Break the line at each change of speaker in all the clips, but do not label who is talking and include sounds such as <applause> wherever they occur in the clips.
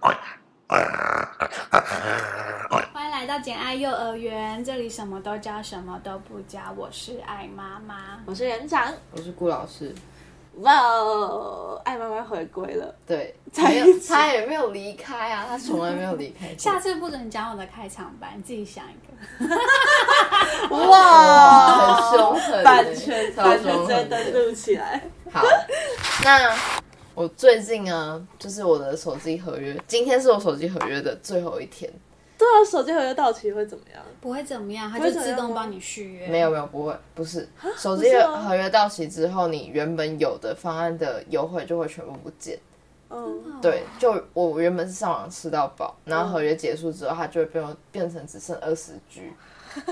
欢迎来到简爱幼儿园，这里什么都教，什么都不教。我是爱妈妈，
我是园长。
我是顾老师，
哇哦，爱妈妈回归了。
对，
在一
没有
起
他也没有离开啊，他从来没有离开。<laughs>
下次不准讲我的开场白，你自己想一个。<laughs>
哇，
很凶狠欸
版权
超
版权
凶狠
直接登录起来。
好，那我最近啊，就是我的手机合约，今天是我手机合约的最后一天。
对啊，手机合约到期会怎么样？
不会怎么样，它就自动帮你续约。
没有没有，不会，不是手机合约到期之后，你原本有的方案的优惠就会全部不见。
嗯，
对，就我原本是上网吃到饱，然后合约结束之后，它就会变变成只剩二十 G。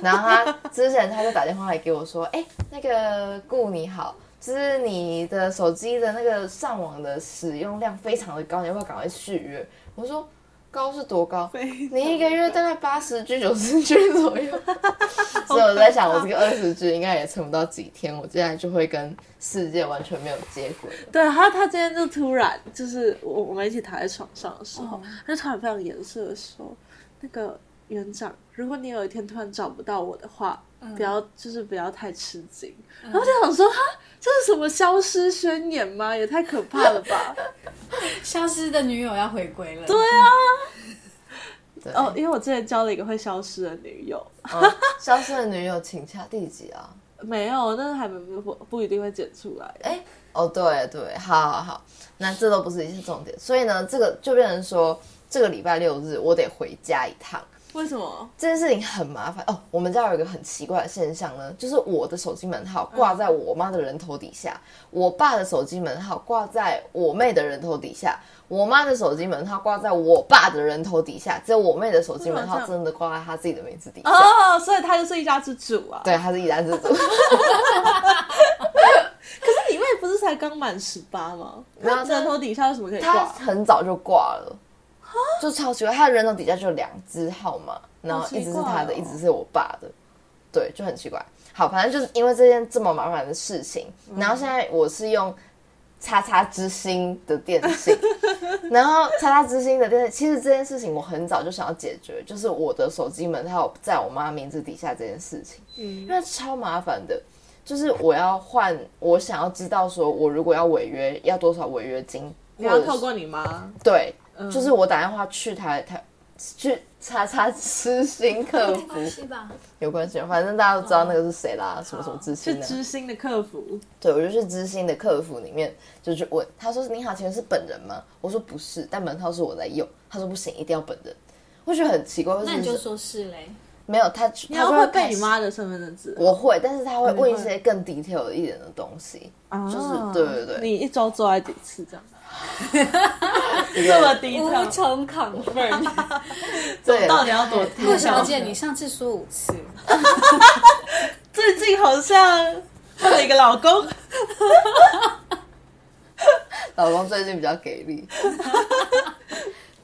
然后他之前他就打电话来给我说，哎、那个顾你好，就是你的手机的那个上网的使用量非常的高，你要不要赶快续约？我说高是多 <laughs> 高？你一个月大概八十 G、九十 G 左右，<laughs> 所以我在想，我这个二十 G 应该也撑不到几天，我接下来就会跟世界完全没有接轨了。
对，他他今天就突然就是我我们一起躺在床上的时候，
嗯
他就突然非常严肃的说：“那个园长，如果你有一天突然找不到我的话，不要就是不要太吃惊。然后就想说，哈，这是什么消失宣言吗？也太可怕了吧！<laughs>
消失的女友要回归了。
对啊，
对
哦，因为我之前交了一个会消失的女友，
哦消失的女友，请洽第几啊？<laughs>
没有，但是还没不不一定会剪出来。
哎、哦，对对，好好好，那这都不是一些重点，所以呢，这个就变成说，这个礼拜六日我得回家一趟。
为什么？
这件事情很麻烦哦。我们家有一个很奇怪的现象呢，就是我的手机门号挂在我妈的人头底下，我爸的手机门号挂在我妹的人头底下，我妈的手机门号挂在我爸的人头底下，只有我妹的手机门号真的挂在她自己的名字底下。
哦，所以她就是一家之主啊。
对，她是一家之主。<laughs> <laughs>
可是你妹不是才刚满十八吗？那人头底下有什么可以
他
挂？
很早就挂了，就超奇怪。他的人头底下就有两只号码，然后一直是他的，一直是我爸的，对，就很奇怪。好，反正就是因为这件这么麻烦的事情，
嗯
然后现在我是用叉叉之星的电信，然后叉叉之星的电信，其实这件事情我很早就想要解决，就是我的手机门号在我妈名字底下这件事情，
嗯
因为超麻烦的。就是我要换，我想要知道说，我如果要违约要多少违约金，
你要透过你妈，
对，
嗯
就是我打电话去台台去查查知心客服
有关系吧？
有关系，反正大家都知道那个是谁啦，什么什么知心的。
知心的客服。
对，我就去知心的客服里面就去问，他说：“你好，请问是本人吗？”我说：“不是，但门号是我在用。”他说：“不行，一定要本人。”我觉得很奇怪，
那你就说是嘞。
没有他，他就
你要会背你妈的身份证字，
我会，但是他会问一些更 detail 一点的东西，就是对对对
你一周做爱几次这样？
一 <laughs>
这么低调
无，从 confirm。<laughs>
对
到底要多低
陆
调
小姐，你上次说五次，<laughs>
最近好像换了一个老公，
老公最近比较给力。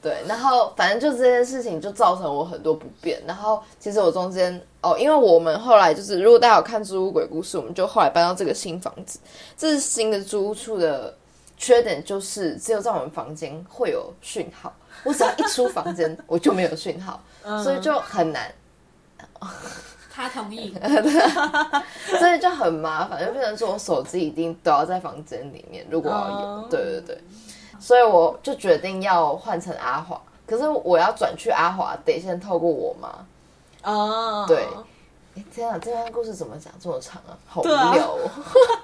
对，然后反正就这件事情就造成我很多不便。然后其实我中间哦，因为我们后来就是，如果大家有看《租屋鬼故事》，我们就后来搬到这个新房子。这是新的租屋处的缺点，就是只有在我们房间会有讯号。我只要一出房间，我就没有讯号，<laughs> 所以就很难。<laughs>
他同意。<laughs>
所以就很麻烦，就变成说我手机一定都要在房间里面，如果要有，
哦
对对对，所以我就决定要换成阿华，可是我要转去阿华，得先透过我妈。
哦，
对哎，天啊，这段故事怎么讲这么长啊？好无聊哦！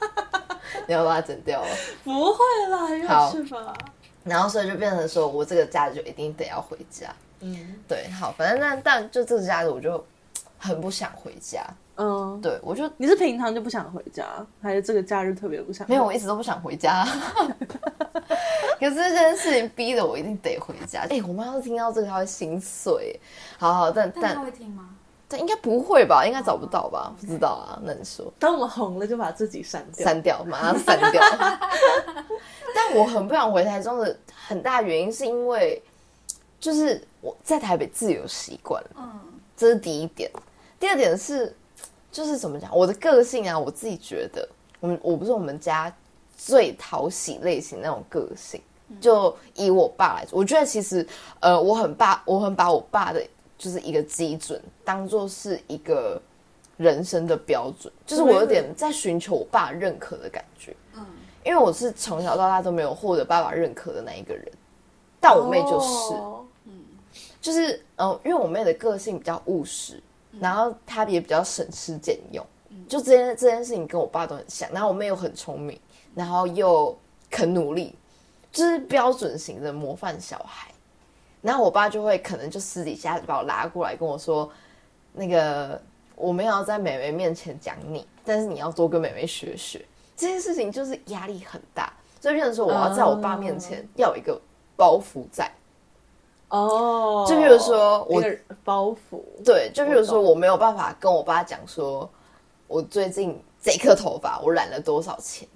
<laughs> 你要把它整掉了。
不会啦，很
好
有趣吧？
然后所以就变成说我这个假日就一定得要回家。
嗯
对，好，反正但但就这个假日我就很不想回家。
嗯，
对我就
你是平常就不想回家，还是这个假日特别不想？
没有，我一直都不想回家。<laughs> 可是这件事情逼得我一定得回家。哎、我妈要是听到这个，她会心碎。好好，但
但会听吗？
但应该不会吧？应该找不到吧？不知道啊，那你说
当我们红了就把自己删掉。
删掉，马上删掉。<laughs> 但我很不想回台中的很大原因是因为，就是我在台北自由习惯了，
嗯，
这是第一点。第二点是，就是怎么讲，我的个性啊，我自己觉得，我们我不是我们家最讨喜类型那种个性，就以我爸来说，我觉得其实呃，我很爸，我很把我爸的就是一个基准当做是一个人生的标准，就是我有点在寻求我爸认可的感觉。嗯，因为我是从小到大都没有获得爸爸认可的那一个人，但我妹就是，嗯，就是嗯，因为我妹的个性比较务实，然后她也比较省吃俭用，就这件这件事情跟我爸都很像。然后我妹又很聪明，然后又肯努力。就是标准型的模范小孩，然后我爸就会可能就私底下把我拉过来跟我说，那个我没有在美眉面前讲你，但是你要多跟美眉学学。这件事情就是压力很大，所以变成说我要在我爸面前要有一个包袱在。
哦，
就比如说我
包袱，
对，就比如说我没有办法跟我爸讲说，我最近这颗头发我染了多少钱，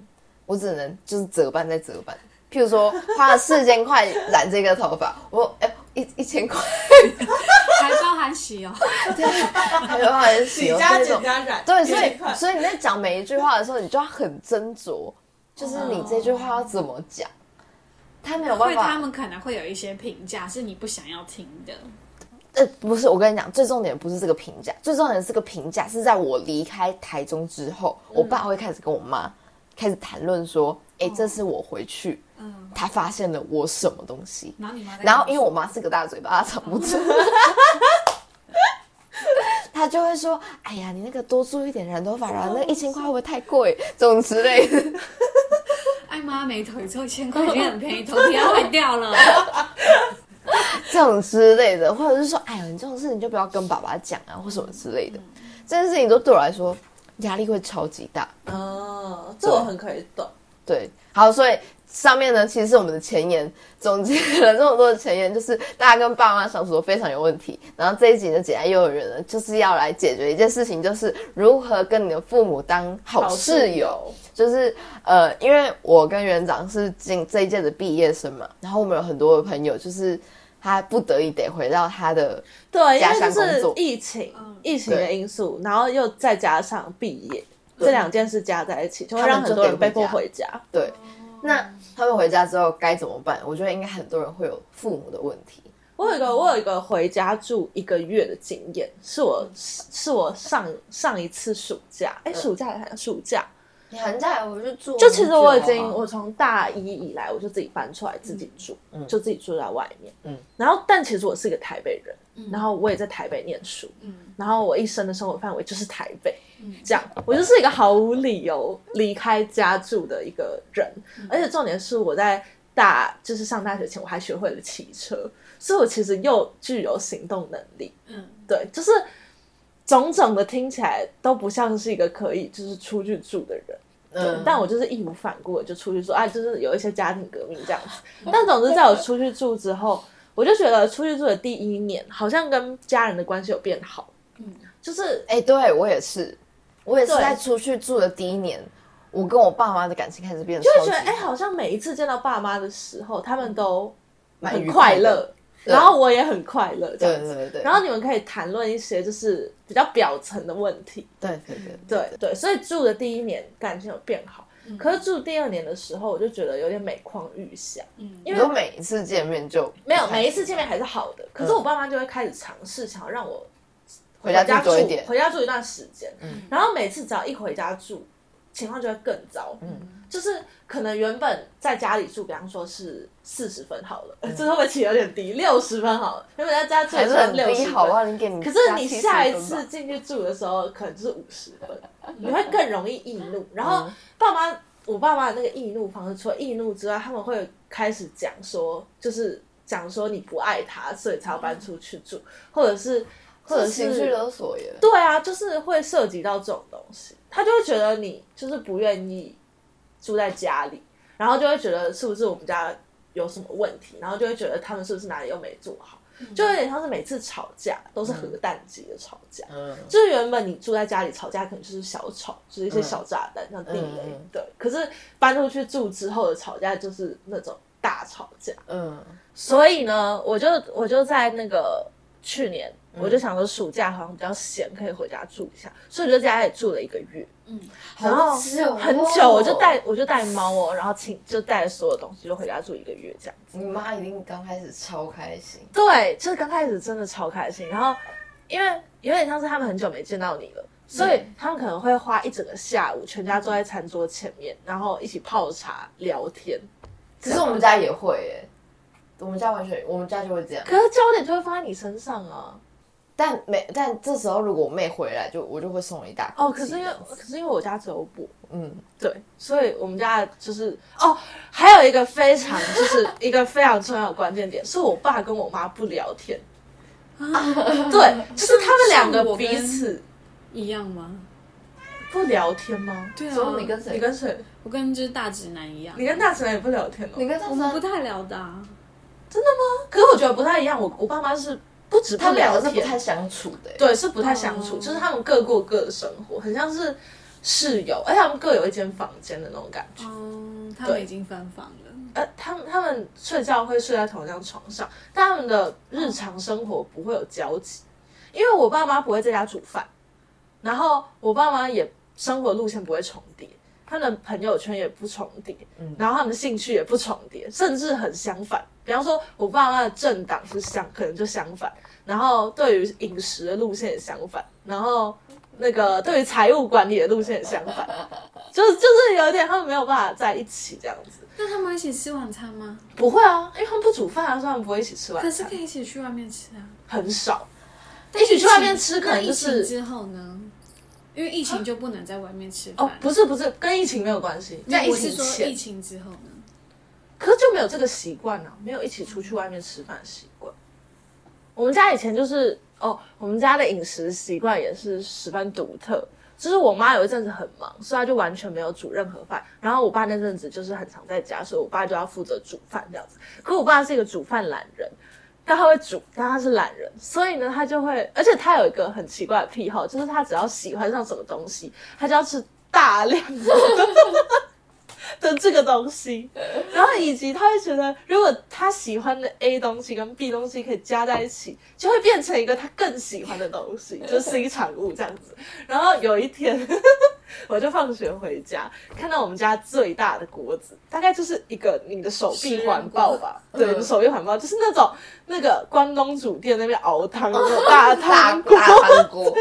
我只能就是折半再折半。譬如说花了四千块染这个头发，<laughs> 我哎一一千块，<laughs>
还包含洗哦，<laughs>
对，还包含洗哦，
加剪加染，
对，所以所以你在讲每一句话的时候，你就要很斟酌，就是你这句话要怎么讲，他没有办法，
他们可能会有一些评价是你不想要听的。
呃，不是，我跟你讲，最重点不是这个评价，最重点是这个评价是在我离开台中之后，我爸会开始跟我妈开始谈论说，哎，这是我回去。他发现了我什么东西，然后因为我妈是个大嘴巴，她藏不住，<laughs> 他就会说：“哎呀，你那个多做一点染头发，然后那一千块会不会太贵？<laughs> 这种之类的。<laughs> ”
爱妈没头，一千块已经很便宜，头皮要坏掉了。
这种之类的，或者是说：“哎呀，你这种事情就不要跟爸爸讲啊，或什么之类的。”这件事情都对我来说压力会超级大。
哦，这我很可以懂。
对，好，所以。上面呢，其实是我们的前言，总结了这么多的前言，就是大家跟爸妈相处都非常有问题。然后这一集呢，简爱幼儿园呢，就是要来解决一件事情，就是如何跟你的父母当好室友。就是呃，因为我跟园长是今这一届的毕业生嘛，然后我们有很多的朋友，就是他不得已得回到他的
对家乡工作，疫情疫情的因素，然后又再加上毕业这两件事加在一起，就会让很多人被迫回家。
对。那他们回家之后该怎么办？我觉得应该很多人会有父母的问题。
我有一个，我有一个回家住一个月的经验，是我是我上上一次暑假，哎，暑假还是暑假？
你寒假我就住，
就其实我已经我从大一以来我就自己搬出来自己住，就自己住在外面。嗯，然后但其实我是一个台北人，然后我也在台北念书，嗯，然后我一生的生活范围就是台北。这样，我就是一个毫无理由离开家住的一个人，而且重点是我在大就是上大学前，我还学会了骑车，所以我其实又具有行动能力。嗯，对，就是种种的听起来都不像是一个可以就是出去住的人。嗯，但我就是义无反顾的就出去住，啊，就是有一些家庭革命这样子。<laughs> 但总之，在我出去住之后，我就觉得出去住的第一年，好像跟家人的关系有变好。嗯，就是
哎，对我也是。我也是在出去住的第一年，我跟我爸妈的感情开始变，
就会觉得哎，好像每一次见到爸妈的时候，他们都很快乐，然后我也很快乐，这样子。然后你们可以谈论一些就是比较表层的问题。
对对对
对对，所以住的第一年感情有变好，可是住第二年的时候，我就觉得有点每况愈下。
嗯，因为每一次见面就
没有每一次见面还是好的，可是我爸妈就会开始尝试想要让我。
回家住
回家住一段时间，嗯然后每次只要一回家住，情况就会更糟。嗯，就是可能原本在家里住，比方说是四十分好了，这会不会起有点低？六十分好了，原本在家住是六十
分，
可是你下一次进去住的时候，可能就是五十分，你会更容易易怒。然后爸妈，我爸妈的那个易怒方式，除了易怒之外，他们会开始讲说，就是讲说你不爱他，所以才要搬出去住，或者是。或者
情绪勒索耶？
对啊，就是会涉及到这种东西，他就会觉得你就是不愿意住在家里，然后就会觉得是不是我们家有什么问题，然后就会觉得他们是不是哪里又没做好，就有点像是每次吵架都是核弹级的吵架，嗯，就是原本你住在家里吵架可能就是小吵，就是一些小炸弹像地雷，对，可是搬出去住之后的吵架就是那种大吵架，嗯，所以呢，我就我就在那个去年。我就想说暑假好像比较闲，可以回家住一下，所以我就在家里住了一个月。
嗯，
然后
好久哦
很久，我就带我就带猫哦，然后请就带了所有东西就回家住一个月这样子。
你妈一定刚开始超开心，
对，就是刚开始真的超开心，然后因为有点像是他们很久没见到你了，所以他们可能会花一整个下午，全家坐在餐桌前面，然后一起泡茶聊天。
其实我们家也会耶，我们家完全，我们家就会这样。
可是焦点就会放在你身上啊。
但没，但这时候如果我妹回来，就我就会送了一大
哦，可是因为可是因为我家只有我，
嗯，
对，所以我们家就是哦，还有一个非常就是一个非常重要的关键点，是我爸跟我妈不聊天啊。对，就是他们两个彼此
一样吗？
不聊天吗？
对啊，
你跟谁？
你跟谁？
我跟就是大直男一样，
你跟大直男也不聊天哦？
你跟大
直男不，太聊的啊。
可是我觉得不太一样，我我爸妈是不止不
他们两，个是不太相处的耶。
对，是不太相处，
哦
就是他们各过各的生活，很像是室友，而且他们各有一间房间的那种感觉。
嗯，他们已经分房了。
呃，他们他们睡觉会睡在同一张床上，但他们的日常生活不会有交集，因为我爸妈不会在家煮饭，然后我爸妈也生活路线不会重叠，他们的朋友圈也不重叠，嗯然后他们的兴趣也不重叠，甚至很相反。比方说，我爸妈的政党是相，可能就相反，然后对于饮食的路线也相反，然后那个对于财务管理的路线也相反，<laughs> 就是就是有一点他们没有办法在一起这样子。
那他们一起吃晚餐吗？
不会啊，因为他们不煮饭啊，所以他们不会一起吃晚餐
可是可，以一起去外面吃啊。
很少。一起去外面吃，可能就是
之后呢？因为疫情就不能在外面吃
哦。，不是不是，跟疫情没有关系，在疫情
疫，情之后呢？
可是就没有这个习惯啊，没有一起出去外面吃饭的习惯。我们家以前就是哦，我们家的饮食习惯也是十分独特。就是我妈有一阵子很忙，所以她就完全没有煮任何饭。然后我爸那阵子就是很常在家，所以我爸就要负责煮饭这样子。可我爸是一个煮饭懒人，但他会煮，但他是懒人，所以呢，他就会，而且他有一个很奇怪的癖好，就是他只要喜欢上什么东西，他就要吃大量的 <laughs> 的这个东西，然后以及他会觉得，如果他喜欢的 A 东西跟 B 东西可以加在一起，就会变成一个他更喜欢的东西，<laughs> 就是 C 产物这样子。然后有一天，<laughs> 我就放学回家，看到我们家最大的锅子，大概就是一个你的手臂环抱吧，对，你的手臂环抱，就是那种那个关东煮店那边熬汤的大
大
汤锅，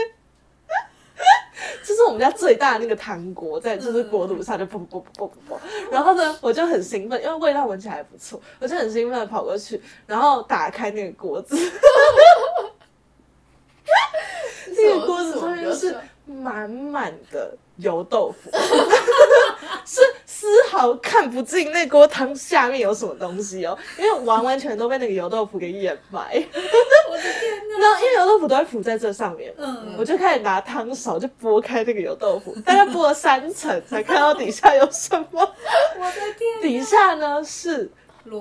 大汤锅，
就是我们家最大的那个汤锅，在就是锅炉上就啵啵啵啵啵啵，<laughs> 然后呢，我就很兴奋，因为味道闻起来还不错，我就很兴奋的跑过去，然后打开那个锅子，<laughs> 那个锅子上面是满满的油豆腐，是丝毫看不进那锅汤下面有什么东西哦，因为完完全都被那个油豆腐给掩埋。
我的天哪！
然后因为油豆腐都会浮在这上面，
嗯
我就开始拿汤勺就拨开那个油豆腐，大概拨了三层才看到底下有什么。<laughs>
我的天！
底下呢是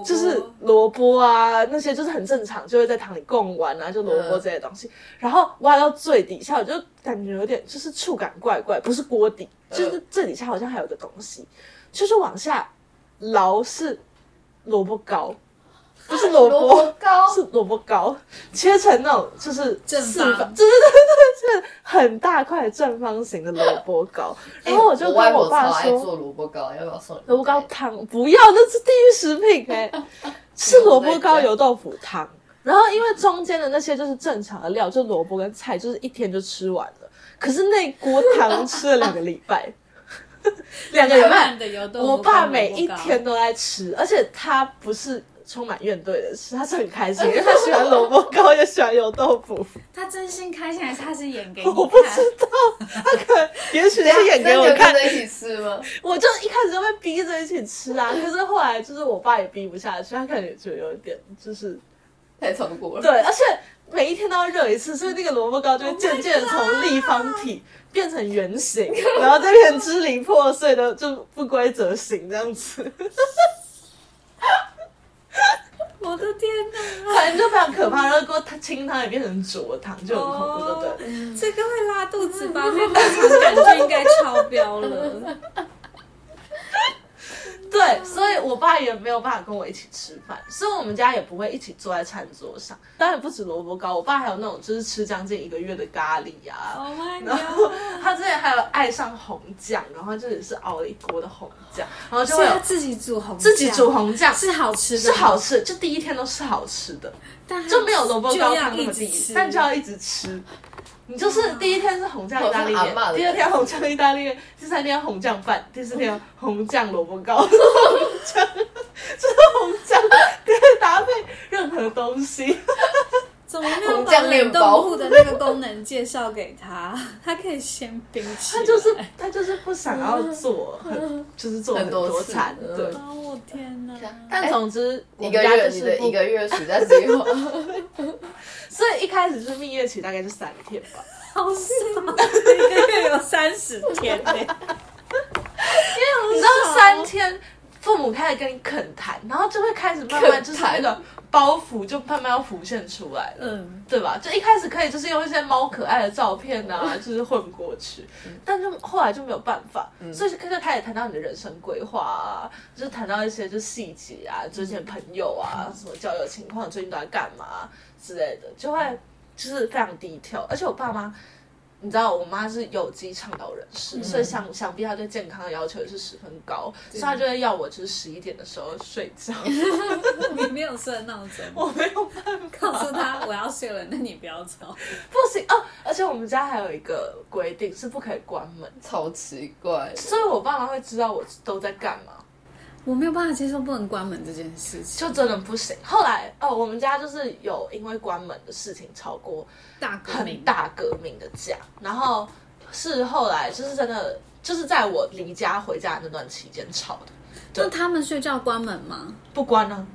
就是萝卜啊，那些就是很正常，就会在塘里供玩啊，就萝卜这些东西。然后挖到最底下，我就感觉有点就是触感怪怪，不是锅底，就是最底下好像还有个东西，就是往下捞是萝卜糕，不是萝卜。
糕
是萝卜糕，切成那种就是
正
四
方
方，对对对对，是很大块正方形的萝卜糕。然后我就跟我爸说，
萝卜糕，要不要送你？
萝卜糕汤不要，那是地狱食品哎、是萝卜糕油豆腐汤。然后因为中间的那些就是正常的料，就萝卜跟菜，就是一天就吃完了。可是那锅汤吃了两个礼拜，两个礼拜我爸每一天都在吃，而且他不是充满怨怼的是，他是很开心，因 <laughs> 为他喜欢萝卜糕，也喜欢油豆腐。
他真心开心还是他是演给你看？
我不知道，他可能也许是演给我看
那你有跟，着一起吃吗？
我就一开始就被逼着一起吃啊，<laughs> 可是后来就是我爸也逼不下去，他可能也觉得有点就是
太超过了。
对，而且每一天都要热一次，所以那个萝卜糕就会渐渐地从立方体变成圆形，然后再变成支离破碎的就不规则形这样子。<laughs> <laughs>
我的天哪！
反正就非常可怕，然后过它清汤也变成浊汤，就很恐怖，对不对？
哦这个会拉肚子吧？那日常感就应该超标了。
对，对，所以我爸也没有办法跟我一起吃饭，所以我们家也不会一起坐在餐桌上。当然不止萝卜糕，我爸还有那种就是吃将近一个月的咖喱啊。
Oh my <laughs>
然后！他之前还有爱上红酱，然后就也是熬了一锅的红酱，然后就会
自己煮红，
自己煮红酱，
是好吃的，
是好，吃，就第一天都是好吃的，
但
就没有萝卜糕汤那么地
吃，
但就要一直吃。你就是第一天是红酱意大利面第二天红酱意大利面，第三天红酱饭，第四天红酱萝卜糕，红酱，就是红酱可以搭配任何东西。
怎么没有把冷冻库的那个功能介绍给他？<laughs> 他可以先冰起来。
他就是他就是不想要做很，就是做很
很多次
对。
啊，我天哪！
但总之，我
一个月你的一个月暑假计划，<laughs>
所以一开始就是蜜月期，大概是三天吧。<laughs>
好爽，一个月有三十天呢。
你知道三天，父母开始跟你恳谈，然后就会开始慢慢就是那
恳
个包袱就慢慢要浮现出来了，
嗯，
对吧？就一开始可以就是用一些猫可爱的照片啊，就是混过去，但就后来就没有办法，所以就开始谈到你的人生规划啊，就是谈到一些就细节啊，最近朋友啊，什么交友情况，最近都在干嘛之类的，就会就是非常低调，而且我爸妈。你知道我妈是有机倡导人士，所以想想必她对健康的要求也是十分高，所以她就会要我就是十一点的时候睡觉。<laughs>
你没有设闹钟，<laughs>
我没有办法，
告诉她我要睡了，那你不要吵。<laughs>
不行哦！而且我们家还有一个规定是不可以关门，
超奇怪。
所以我爸妈会知道我都在干嘛，
我没有办法接受不能关门这件事情，
就真的不行。后来哦，我们家就是有因为关门的事情吵过
大革
很
命。
大革命的架，然后是后来就是真的就是在我离家回家那段期间吵的，
那他们睡觉关门吗？
不关呢、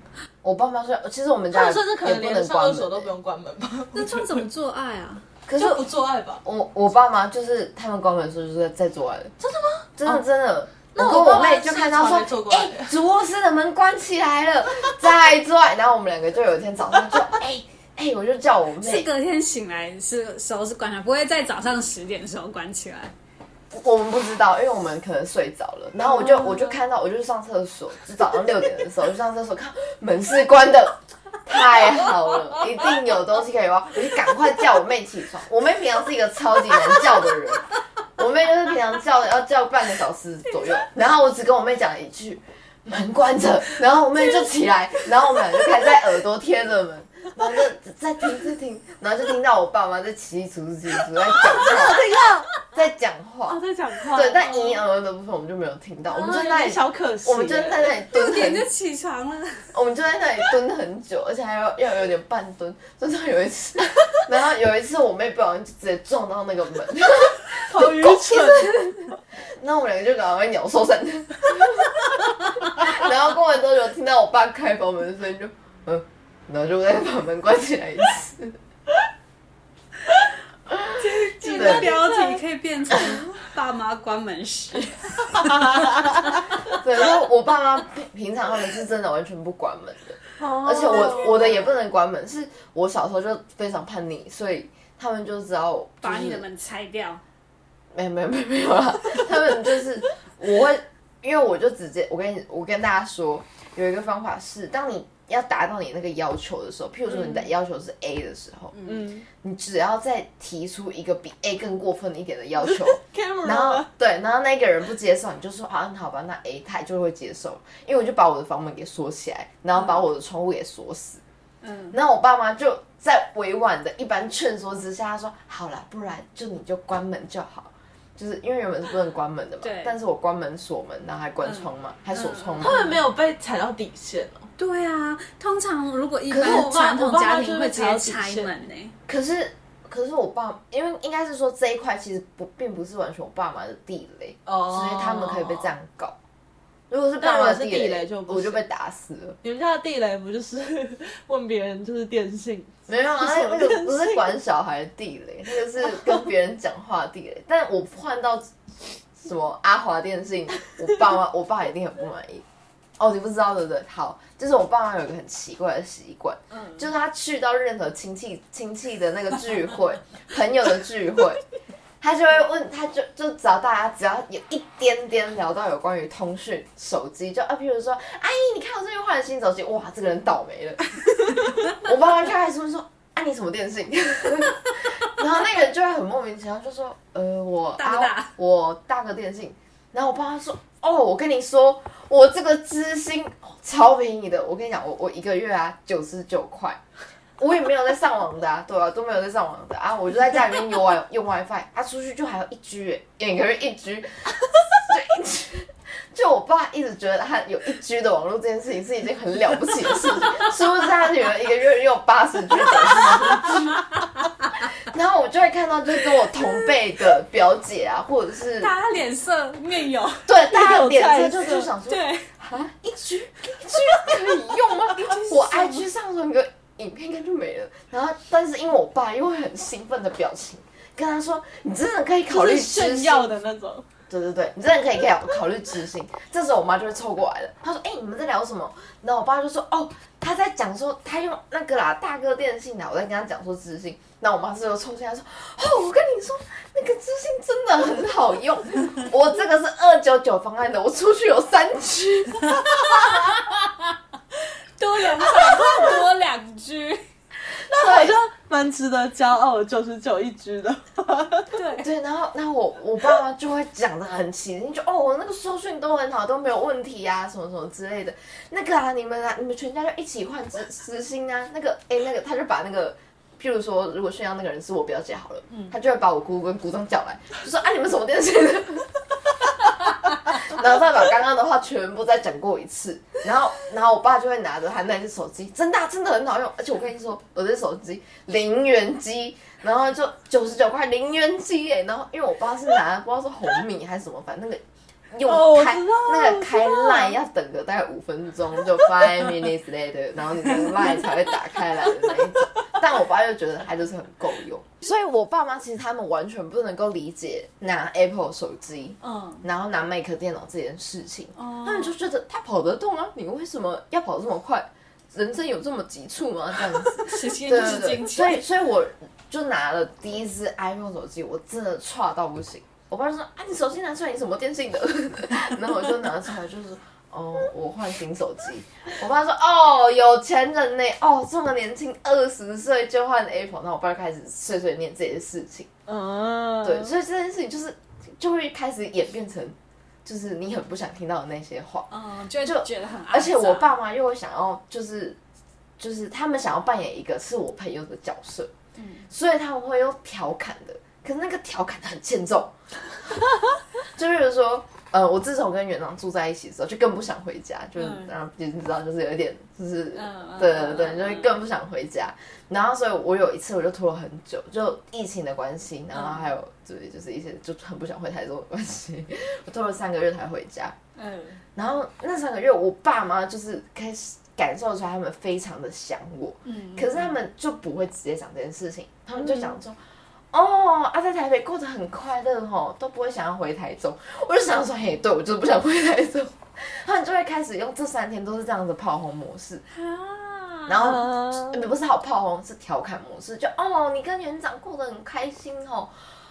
我爸妈睡，其实我们
他
家
们甚至可能连上厕。所都不用关门吧？
那他们怎么做爱啊？
可 <laughs> 是
就不做爱吧？
我我爸妈就是他们关门的时候就是在在做爱的。真的吗？真的真的。我
我
跟我妹就看到说哎、主卧室的门关起来了，<laughs> 再拽。然后我们两个就有一天早上就，哎、哎、我就叫我
是
妹，
隔天醒来是时候是关起来，不会在早上十点的时候关起来。
我们不知道，因为我们可能睡着了。然后我就我就看到，我就去上厕所，就早上六点的时候就上厕所，看门是关的，太好了，一定有东西可以挖，我就赶快叫我妹起床。我妹平常是一个超级难叫的人，我妹就是平常叫要叫半个小时左右，然后我只跟我妹讲一句门关着，然后我妹就起来，然后我们俩就开始在耳朵贴着门。然后就在听在听，然后就听到我爸妈在稀里楚楚稀里楚楚在讲话，<laughs> 在讲话
哦，，在讲话。
对，但咿咿嗯嗯的部分我们就没有听到，我们就在那里，
小可惜，
我们就在那里蹲 <laughs>
六点就，起床了，
我们就在那里蹲很久，而且还要要有点半蹲，就到有一次，然后有一次我妹不小心就直接撞到那个门，<laughs>
好愚蠢。
那我们两个就赶快鸟兽散，然后过完多久听到我爸开房门的声音就嗯，然后就再把门关起来一次，
这个标题可以变成爸妈关门时。
对，然后我爸妈平平常他们是真的完全不关门的。
而
而且我我的也不能关门，是我小时候就非常叛逆，所以他们就知道、就是、
把你的门拆掉。
没有没有没有没有啦，他们就是我会，因为我就直接我跟你我跟大家说，有一个方法是，当你要达到你那个要求的时候，譬如说你的要求是 A 的时候，
嗯
你只要再提出一个比 A 更过分一点的要求，<laughs> 然后对，然后那个人不接受，你就说啊，那好吧，那 A 他就会接受，因为我就把我的房门给锁起来，然后把我的窗户给锁死。
嗯，
然后我爸妈就在委婉的一般劝说之下，他说好了，不然就你就关门就好。就是因为原本是不能关门的嘛
对，
但是我关门锁门，然后还关窗嘛，还锁窗嘛。
他们没有被踩到底线哦。
对啊，通常如果一般传统家庭会直接拆门呢。
可是可是我爸，因为应该是说这一块其实不并不是完全我爸妈的地雷，
哦
所以他们可以被这样搞。如果是爸妈的
地雷就
我就被打死了。
你们家的地雷不就是 <laughs> 问别人就是电信？
没有啊，那那个不是管小孩的地雷，那个是跟别人讲话的地雷。但我换到什么阿华电信，我爸妈我爸一定很不满意。哦，你不知道对不对？好，就是我爸妈有一个很奇怪的习惯，
嗯，
就是他去到任何亲戚亲戚的那个聚会、朋友的聚会，他就会问，他就就找大家，只要有一点点聊到有关于通讯手机，就啊，譬如说，阿姨，你看我最近换了新手机，哇，这个人倒霉了。<laughs> 我爸妈开始问说，啊，你什么电信？<laughs> 然后那个人就会很莫名其妙，就说，呃，我
大大
我大哥电信。然后我爸妈说，哦，我跟你说，我这个资薪超便宜的，我跟你讲，我我一个月啊九十九块。我也没有在上网的啊，<laughs> 对啊，都没有在上网的啊，我就在家里面用用 WiFi，啊，出去就还有一 G，一个月一 G，<laughs> 就一 G，就我爸一直觉得他有一 G 的网络这件事情是一件很了不起的事情，殊不知他女儿一个月用八十 G 九十 G，然后我就会看到，就跟我同辈的表姐啊，或者是 <laughs>
大家脸色面有。
对，大家脸色就就想说，
对
啊，一 G 一 G 可以用吗？<laughs> 我 IG 上传个。影片应该就没了，然后但是因为我爸又会很兴奋的表情跟他说：“你真的可以考虑
炫耀的那种。”
对对对，你真的可以可以考虑执行。<laughs> 这时候我妈就会凑过来了，她说：“哎，你们在聊什么？”然后我爸就说：“哦，他在讲说他用那个啦，大哥电信的，我在跟他讲说知信。”那我妈是又凑进来说：“哦，我跟你说，那个知信真的很好用，<laughs> 我这个是二九九方案的，我出去有三 G。<laughs> ”
多两百，多两 G，
那好像蛮值得骄傲，九十九一只的。<laughs>
对
对，然后那我我爸妈就会讲的很起劲，就哦，我那个收讯都很好，都没有问题啊，什么什么之类的。那个啊，你们啊，你们全家就一起换直实心啊。那个哎，那个他就把那个，譬如说，如果炫耀那个人是我表姐好了，嗯他就会把我姑姑跟姑丈叫来，就说啊，你们什么电视？<laughs> 然后再把刚刚的话全部再讲过一次，然后，然后我爸就会拿着他那只手机，真的真的很好用，而且我跟你说，我这手机零元机，然后就九十九块零元机哎，然后因为我爸是拿不知道是红米还是什么，反正那个。用开那个开 line 要等个大概五分钟，就 five <laughs> minutes later，然后你的 <laughs> line 才会打开来的那一种。但我爸就觉得它就是很够用，所以我爸妈其实他们完全不能够理解拿 Apple 手机，嗯，然后拿 Mac 电脑这件事情，他们就觉得他跑得动啊，你为什么要跑这么快？人生有这么急促吗？这样子，<laughs>
对对对，
所以所以我就拿了第一支 iPhone 手机，我真的差到不行。我爸就说：“啊，你手机拿出来，你什么电信的？” <laughs> 然后我就拿出来，就是哦，我换新手机。我爸说：“哦，有钱人呢，哦，这么年轻，二十岁就换 Apple。”那我爸就开始碎碎念这些事情。嗯，对，所以这件事情就是就会开始演变成，就是你很不想听到的那些话。
嗯，就就觉得很，
而且我爸妈又会想要，就是就是他们想要扮演一个是我朋友的角色，嗯，所以他们会用调侃的。可是那个调侃的很欠揍，<laughs> 就比如说，呃，我自从跟元朗住在一起的时候，就更不想回家，就是然后你知道，就是有一点，就是对对对，就会更不想回家。然后，所以我有一次我就拖了很久，就疫情的关系，然后还有对，就是一些就很不想回台中的关系，<laughs> 我拖了三个月才回家。嗯，然后那三个月，我爸妈就是开始感受出来他们非常的想我，嗯，可是他们就不会直接讲这件事情，他们就讲说。哦，啊，在台北过得很快乐吼，都不会想要回台中。我就想说，嘿，对我就是不想回台中。他们就会开始用这三天都是这样子炮轰模式啊，然后也不是好炮轰，是调侃模式，就哦，你跟园长过得很开心哦，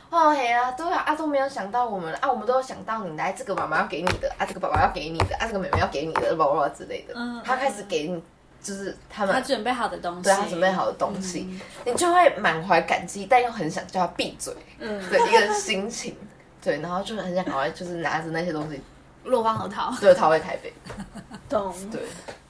哦嘿啊，对啊，啊都没有想到我们啊，我们都有想到你来，这个妈妈要给你的，啊这个爸爸要给你的，啊这个妹妹要给你的，叭叭叭之类的。他开始给你。就是他们
他准备好的东西，
对他准备好的东西，你就会满怀感激，但又很想叫他闭嘴，嗯，的一个心情，对，然后就很想赶快就是拿着那些东西
落荒而逃，
对，逃。回台北，
懂，
对，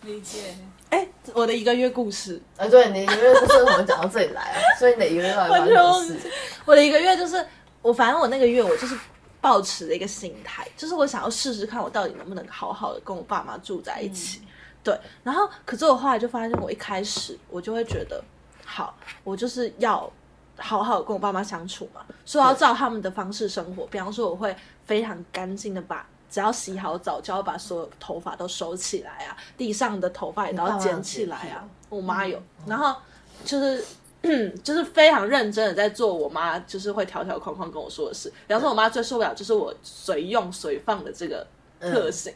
理解。
哎，我的一个月故事，
哎，对，你一个月故事我们讲到这里来啊，<laughs> 所以哪一个月要发生事？
我的一个月就是我，反正我那个月我就是抱持的一个心态，就是我想要试试看我到底能不能好好的跟我爸妈住在一起。对，然后可是我后来就发现，我一开始我就会觉得，好，我就是要好好跟我爸妈相处嘛，说要照他们的方式生活。比方说，我会非常干净的把，只要洗好澡就要把所有头发都收起来啊，地上的头发也都要捡起来啊。我妈有，然后就是 <clears throat> 就是非常认真的在做我妈就是会条条框框跟我说的事。比方说，我妈最受不了就是我随用随放的这个。特性，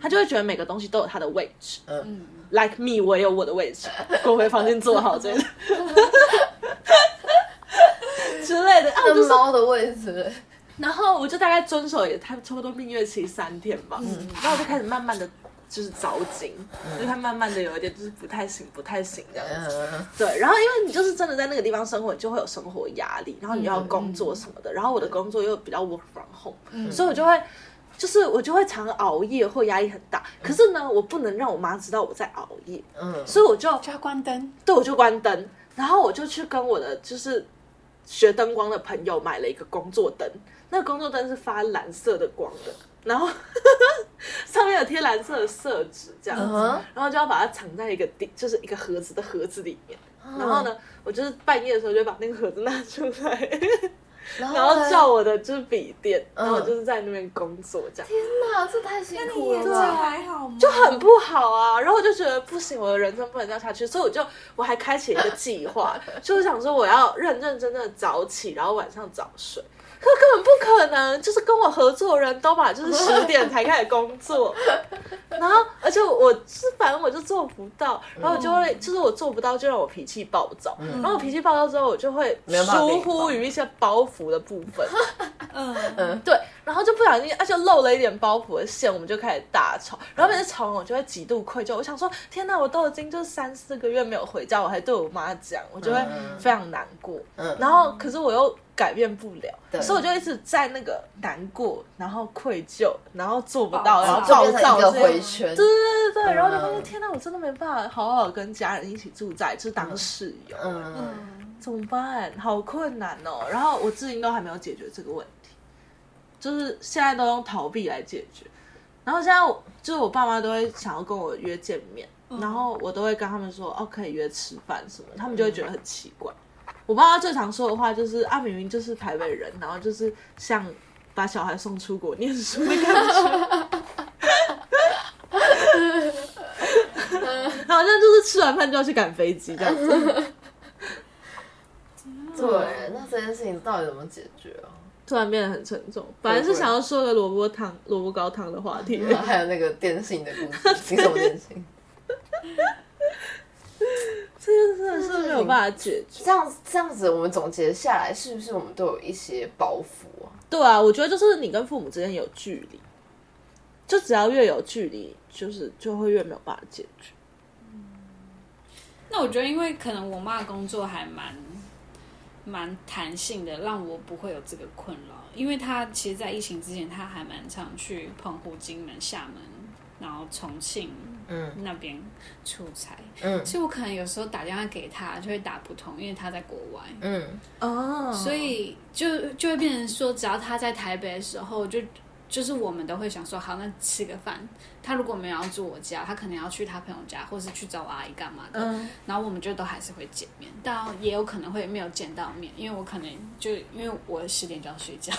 他就会觉得每个东西都有它的位置。嗯，like me，我也有我的位置，滚回房间坐好这个 <laughs> 之类的。啊。后就是
猫的位置，
然后我就大概遵守也差差不多蜜月期三天吧，嗯然后我就开始慢慢的就是着急，就它慢慢的有一点就是不太行，不太行这样子。
嗯，
对，然后因为你就是真的在那个地方生活，你就会有生活压力，然后你要工作什么的，然后我的工作又比较 work from home，、所以我就会。就是我就会常熬夜或压力很大，可是呢，我不能让我妈知道我在熬夜，
嗯，
所以我就
就要关灯。
对，我就关灯，然后我就去跟我的就是学灯光的朋友买了一个工作灯，那个工作灯是发蓝色的光的，然后 <laughs> 上面有贴蓝色的色纸这样子，
嗯哼。
然后就要把它藏在一个地，就是一个盒子的盒子里面。然后呢，我就是半夜的时候就把那个盒子拿出来，
然
然后
呢
照我的就是笔电，然后就是在那边工作这样。
天哪，这太辛苦了
眼睛
吧？
还好吗？
就很不好啊。然后我就觉得不行，我的人生不能这样下去，所以我就我还开启了一个计划，<laughs> 就是想说我要认认真真的早起，然后晚上早睡。可根本不可能，就是跟我合作的人都把，就是十点才开始工作，然后而且我是反正我就做不到，然后我就会就是我做不到，就让我脾气暴躁，然后我脾气暴躁之后，我就会疏忽于一些包袱的部分，<laughs>
嗯，
对，然后就不小心，而且漏了一点包袱的线，我们就开始大吵。然后每次吵完，我就会极度愧疚。我想说，天哪，我都已经就三四个月没有回家，我还对我妈讲，我就会
嗯
非常难过。
嗯
然后可是我又改变不了，所以我就一直在那个难过，然后愧疚，然后做不到，然后暴躁这样
回圈。
对对对对对，然后就发现
嗯
天哪，我真的没办法好好跟家人一起住在，就是当室友。
嗯，
嗯，
怎么办？好困难哦。然后我至今都还没有解决这个问题，就是现在都用逃避来解决。然后现在我就是我爸妈都会想要跟我约见面，然后我都会跟他们说哦可以约吃饭什么，他们就会觉得很奇怪。我爸妈最常说的话就是啊明明就是台北人，然后就是像把小孩送出国念书的感觉。<laughs> 好像就是吃完饭就要去赶飞机这样子。
对，那这件事情到底怎么解决啊？
突然变得很沉重。本来是想要说个萝卜汤、萝卜糕汤的话题，
还有那个电信的故事，你什么电信？<laughs> <laughs>
这个真的是没有办法解决。
这样这样子，我们总结下来，是不是我们都有一些包袱啊？
对啊，我觉得就是你跟父母之间有距离，就只要越有距离，就是就会越没有办法解决。
那我觉得，因为可能我妈的工作还蛮蛮弹性的，让我不会有这个困扰。因为她其实，在疫情之前，她还蛮常去澎湖、金门、厦门，然后重庆
嗯。
那边出差，
嗯。
所以我可能有时候打电话给他就会打不通，因为他在国外。
嗯。
哦，
所以就就会变成说，只要他在台北的时候，就就是我们都会想说，好，那吃个饭。他如果没有要住我家，他可能要去他朋友家，或是去找我阿姨干嘛的。
嗯。
然后我们就都还是会见面，但也有可能会没有见到面，因为我可能就因为我十点就要睡觉，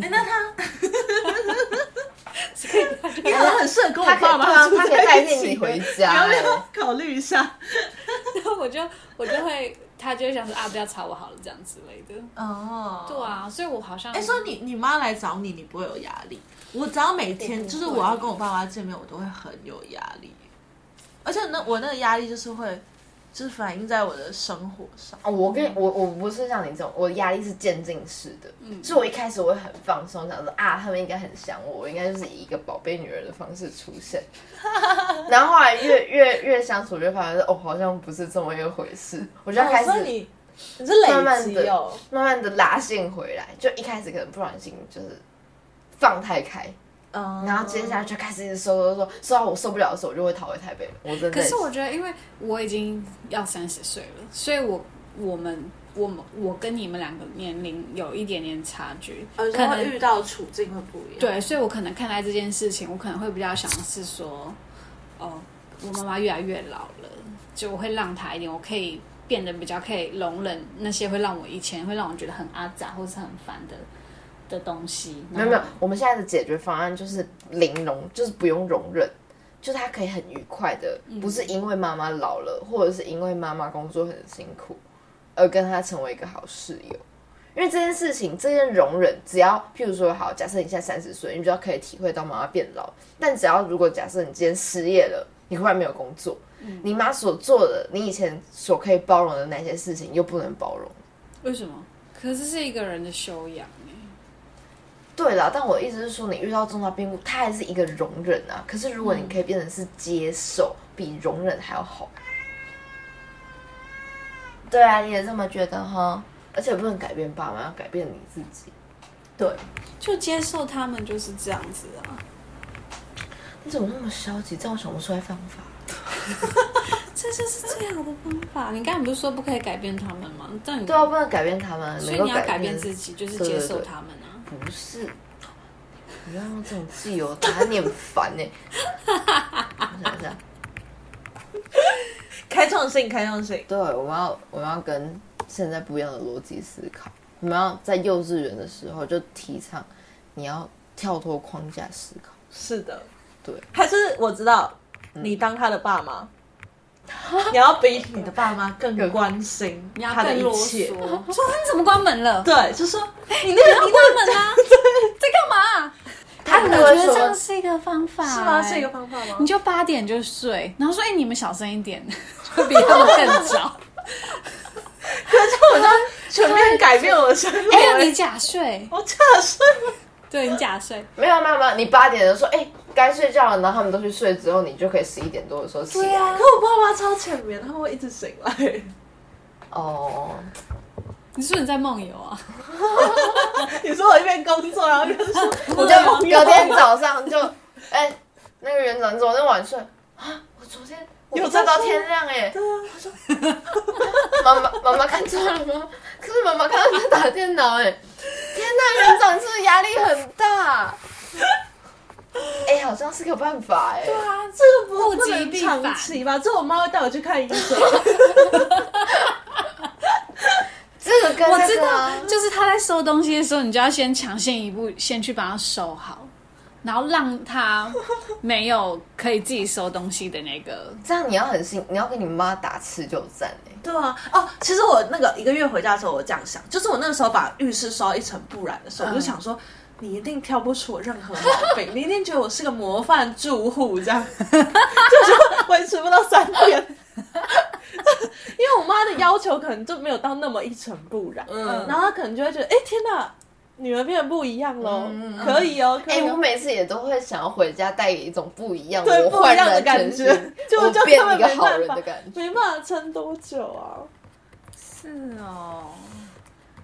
哎、那他 <laughs>
所以他就
你好像很适合跟我爸妈住
他可以代
在一起
你回家、
要不要
欸。
考虑一下？<laughs>
然后我就我就会他就会想说啊，不要吵我好了，这样之类的。
哦，
对。啊，所以我好像
哎、说你你妈来找你，你不会有压力？我只要每天就是我要跟我爸妈见面，我都会很有压力。而且那我那个压力就是会，就是反映在我的生活上。
哦，我跟我我不是像你这种，我的压力是渐进式的，嗯，是我一开始我会很放松，想说啊，他们应该很想我，我应该就是以一个宝贝女儿的方式出现，<laughs> 然后后来越越越相处，越发现哦，好像不是这么一回事，我就要开始
哦你你是累
慢慢的慢慢的拉线回来，就一开始可能不小心就是放太开，
嗯，
然后接下来就开始一直收收收，收到我受不了的时候，我就会逃回台北了，我真的。
可是我觉得，因为我已经要三十岁了，所以我我们我们我跟你们两个年龄有一点点差距，
呃，
可能
可能遇到处境会不一样。
对，所以我可能看待这件事情，我可能会比较想是说，哦，我妈妈越来越老了，就我会让她一点，我可以变得比较可以容忍那些会让我以前会让我觉得很阿杂或是很烦的的东西。
没有没有，我们现在的解决方案就是零容，就是不用容忍，就是他可以很愉快的，不是因为妈妈老了，或者是因为妈妈工作很辛苦，而跟他成为一个好室友。因为这件事情，这件容忍，只要譬如说，好，假设你现在三十岁，你就要可以体会到妈妈变老。但只要如果假设你今天失业了，你忽然没有工作，你妈所做的，你以前所可以包容的那些事情，又不能包容。
为什么？可是这是一个人的修养哎。
对啦，但我的意思是说，你遇到重大变故，它还是一个容忍啊。可是如果你可以变成是接受，比容忍还要好。对啊，你也这么觉得哈？而且不能改变爸妈，要改变你自己。
对，
就接受他们就是这样子啊。
你怎么那么消极？这样想不出来方法。<laughs>
这就是最好的方法。你刚才不是说不可以改变他们吗？但你
对啊，不能改变他们，
所以你要改变自己，就是接受他们啊。
不是，不要用这种自由答案，你很烦呢。我想想，
开创性，开创性。
对，我们要我们要跟现在不一样的逻辑思考。我们要在幼稚园的时候就提倡你要跳脱框架思考。
是的，
对。
还是我知道，你当他的爸妈，<laughs> 你要比你的爸妈更关心 <laughs> 他的一切。
嗦，说你怎么关门了？
对，就说你那个你
关门啊！<laughs> 在干嘛？
他
我
可能
觉得这样是一个方法、
是吗？
哎
是一个方法吗
你？就八点就睡，然后说：“哎、你们小声一点，会比他们更早。
可是我就全面改变我的生活。
哎呀，你假睡，
我假睡，
对你假睡，
没有没有没有，你八点的时候，哎、该睡觉了，然后他们都去睡之后，你就可以十一点多的时候起来。
对啊
可我爸妈超浅眠，他们会一直醒来。
哦，
你是不是你在梦游啊？<laughs>
你说我一边工作，然后一边说，<laughs> 我在梦游
就隔天早上就，哎、那个园长，你昨天晚睡啊？我昨天我
有
睡到天亮哎、
对啊，<laughs>
妈妈妈妈看错了吗？可是妈妈刚刚在打电脑哎、天呐，园长是不是压力很大？哎、好像是个办法哎、
啊，
这个不能长期吧？这我妈会带我去看医生。<laughs>
这个跟
我知道就是他在收东西的时候，你就要先抢先一步，先去把它收好，然后让他没有可以自己收东西的那个。
这样你要很信，你要跟你妈打持久战哎、
对啊，哦，其实我那个一个月回家的时候，我这样想，就是我那个时候把浴室烧一尘不染的时候，我就想说，你一定挑不出我任何毛病，你一定觉得我是个模范住户，这样，<laughs> 就是维持不到三天。<laughs> 因为我妈的要求可能就没有到那么一尘不染，
嗯
然后她可能就会觉得，哎、天哪，女儿变得不一样喽，可以哦，
哎、我每次也都会想要回家带给一种不一样
对不一样的感觉，就
我
就
变一个好人的感觉。
没办法撑多久啊。
是哦，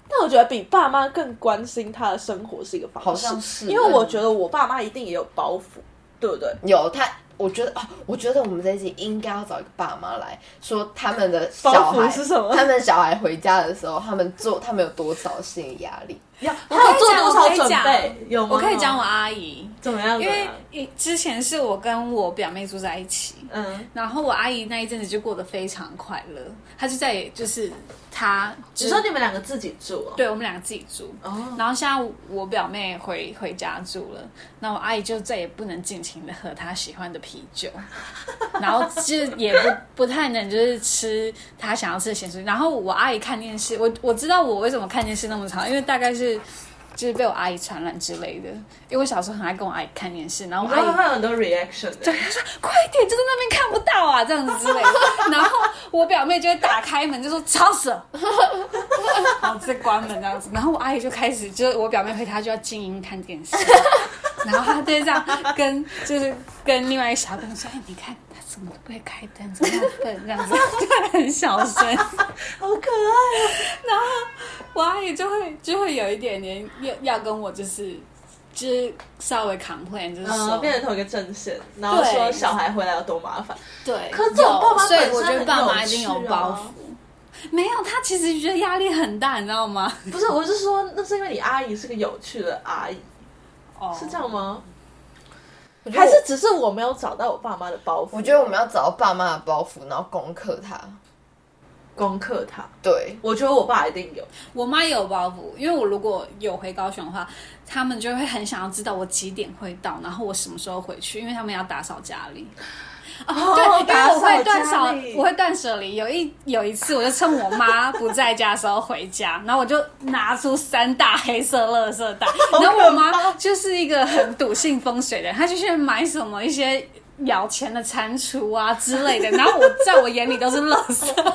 但我觉得比爸妈更关心他的生活是一个方式，
好像是
因为我觉得我爸妈一定也有包袱，对不对？
有他，我觉得啊，我觉得我们这一集应该要找一个爸妈来说他们的小
包
孩
袱是什么
他们小孩回家的时候，他们做他们有多少心理压力？
要
我
他有做多少准备？有吗？
我可以讲我阿姨，
怎么样？
因为之前是我跟我表妹住在一起，
嗯，
然后我阿姨那一阵子就过得非常快乐，她就在就是她
只说你们两个自己住哦。
对我们两个自己住，
哦，
然后现在我表妹回回家住了，那我阿姨就再也不能尽情的喝她喜欢的啤酒，<laughs> 然后就也不不太能就是吃她想要吃的咸食。然后我阿姨看电视，我我知道我为什么看电视那么长，因为大概是就是被我阿姨传染之类的。因为我小时候很爱跟我阿姨看电视，然后我阿姨
会有很多 reaction。
对，她说快点，就在那边看不到啊，这样子之类的。然后我表妹就会打开门，就说吵死了，然后再关门这样子。然后我阿姨就开始，就是我表妹陪她就要静音看电视，然后她就这样跟就是跟另外一个小朋友说，哎，你看他怎么不会开灯，怎么样笨这样子，就很小声。<laughs>
好可爱哦！
我阿姨就会就会有一点点要要跟我就是就是稍微 complain，就是说、
嗯，变成同一个阵线，然后
对
说小孩回来有多麻烦。
对，
可是这种爸妈
有所以
本身
我觉得爸妈一定有包袱。没有，他其实觉得压力很大，你知道吗？
不是，我是说，那是因为你阿姨是个有趣的阿姨，
哦
是这样吗？还是只是我没有找到我爸妈的包袱？
我觉得我们要找到爸妈的包袱，然后攻克它。
攻克他。
对，
我觉得我爸一定有。
我妈也有包袱，因为我如果有回高雄的话，他们就会很想要知道我几点会到，然后我什么时候回去，因为他们要打扫家里。
哦
对，因为我会断舍，我会断舍离。有一有一次，我就趁我妈不在家的时候回家，然后我就拿出三大黑色垃圾袋，然后我妈就是一个很笃信风水的人，她就去买什么一些。咬钱的蟾蜍啊之类的，然后我在我眼里都是垃圾，<laughs> 然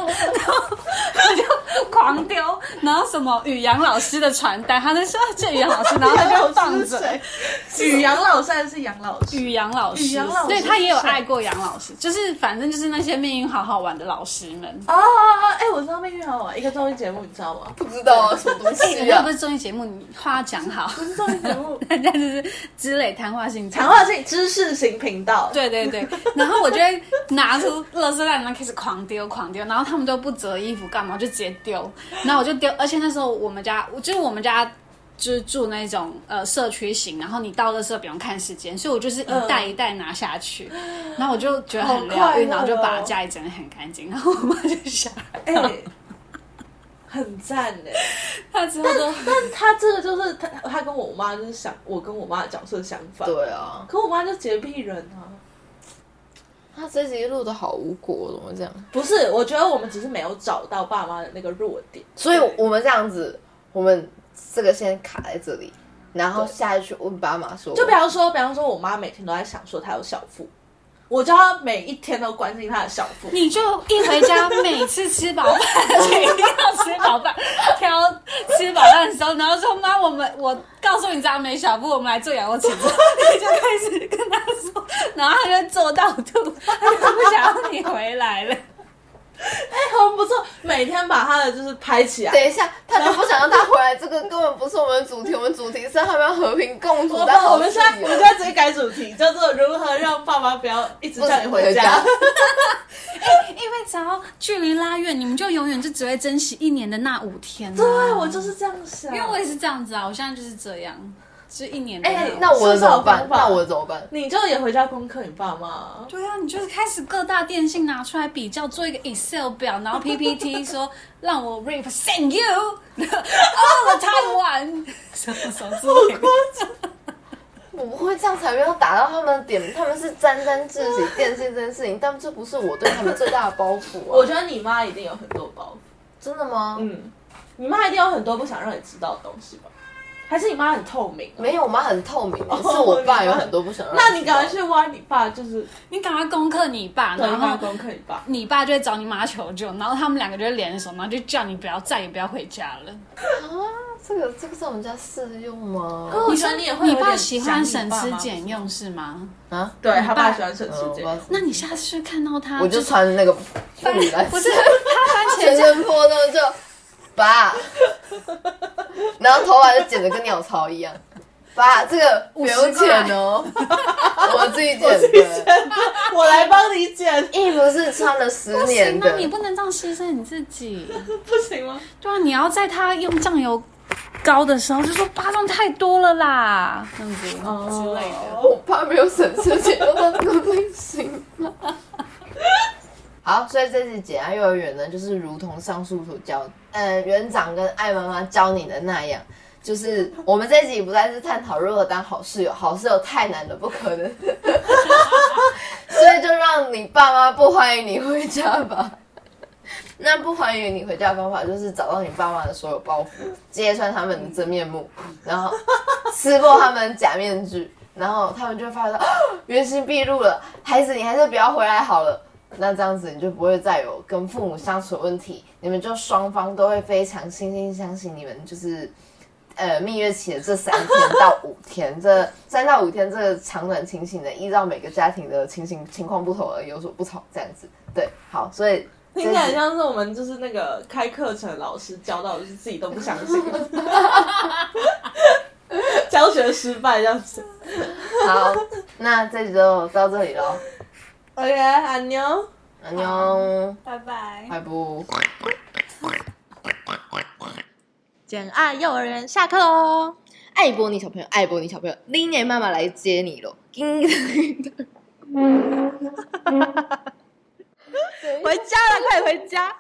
后我就狂狂丢，然后什么宇阳老师的传单，他就说这宇阳老师，然后他就放着。<laughs>
宇阳老师还是杨老师？
宇阳老师，
宇阳老师
对他也有爱过杨老师，就是反正就是那些命运好好玩的老师们。
哦哦哦，哎，我知道命运好好玩，一个综艺节目，你知道吗？
不知道啊，什么东
哎，
西啊
人家不？是综艺节目，你话讲好，
不是综艺节目，<laughs>
人家就是积累谈话性
谈话性知识型频道。
对对对，<laughs> 然后我就会拿出垃圾袋，然后开始狂丢狂丢，然后他们都不折衣服干嘛，我就直接丢，然后我就丢，而且那时候我们家，就是我们家。就是住那种呃社区型，然后你到的时候不用看时间，所以我就是一袋一袋拿下去，<gasps> 然后我就觉得很疗愈，然后就把家里整得很干净，然后我妈就吓
哎、
到，
很赞哎！
她之后都
但他这个就是他，他跟我妈就是想，我跟我妈的角色相反。
对啊，
可我妈就洁癖人啊。
他这集录的好无果，怎么这样？
不是，我觉得我们只是没有找到爸妈的那个弱点。
所以我们这样子，我们这个先卡在这里，然后下一去问爸妈说，
就比方说，比方说，我妈每天都在想说她有小腹，我叫他每一天都关心他的小腹。
你就一回家，每次吃饱饭 <laughs> 一定要吃饱饭，挑吃饱饭的时候，然后说妈，我们我告诉你这样没小腹，我们来做仰卧起坐，<laughs> 你就开始跟他说，然后他就做到吐，他就不想要你回来了。
哎、很不错，每天把他的就是拍起来。
等一下，他就不想让他回来，这个根本不是我们的主题，我们主题是他们要和平共处。
我
但好
我们现在我们现在直接改主题，叫做如何让爸妈不要一直叫你回家。<laughs>
因为只要距离拉远，你们就永远就只会珍惜一年的那五天、啊。
对，我就是这样想。
因为我也是这样子啊，我现在就是这样，就一年的
哎
那
那我的怎么办那我怎么办？
你就也回家功课你爸妈。
对啊，你就是开始各大电信拿出来比较，做一个 Excel 表，然后 <laughs> PPT 说让我 represent you <laughs> all the Taiwan <laughs> 什么什么之类的。
我不会这样才没有打到他们的点，他们是沾沾自喜电信这件事情，但这不是我对他们最大的包袱啊！
我觉得你妈一定有很多包袱。
真的吗？
嗯，你妈一定有很多不想让你知道的东西吧？还是你妈很透明、啊？
没有，我妈很透明，
哦
是我爸有很多不想让我知道。
那你赶快去挖你爸，就是
你赶快攻克你爸，
对，
然后
你赶快功课你爸。
你爸就会找你妈求救，然后他们两个就会联手，然后就叫你不要再也不要回家了。
啊这个这个在我们家适用吗？
我觉得你也会有点
你爸喜欢省吃俭用是吗？
啊，
对他爸
爸
喜欢省吃俭用。
那你下次看到他，
我就穿那个
不是他番茄
全
酱，
身破洞就爸，然后头发就剪得跟鸟巢一样。爸，这个不用剪哦，<laughs> 我自己剪的。
我来帮你剪，
衣服是穿了十年的
行啊，，你不能这样牺牲你自己。<laughs>
不行吗？
对啊，你要在他用酱油膏的时候就说八张太多了啦，这样子之类的。
我爸没有省吃俭用到这个类型。<laughs> 好，所以这次简爱幼儿园呢，就是如同上述所教，呃，园长跟爱妈妈教你的那样，就是我们这集不再是探讨如何当好室友，好室友太难了，不可能，<laughs> 所以就让你爸妈不欢迎你回家吧。那不欢迎你回家的方法就是找到你爸妈的所有包袱，揭穿他们的真面目，然后撕破他们假面具，然后他们就会发现 <gasps> 原形毕露了。孩子，你还是不要回来好了。那这样子你就不会再有跟父母相处的问题，你们就双方都会非常惺惺相惜，你们就是呃蜜月期的这三天 <laughs> 到五天，这三到五天这个长短情形的，依照每个家庭的情形情况不同而有所不同，这样子。对，好，所以
听起来像是我们就是那个开课程老师教到，就是自己都不相信，<laughs> 教学失败这样子。
好，那这集就到这里喽，
OK，安妞。
安妞，
拜拜。
拜不。
简爱幼儿园下课喽！
爱波尼小朋友，爱波尼小朋友，林年妈妈来接你喽！叮 <laughs>
回家了，快回家！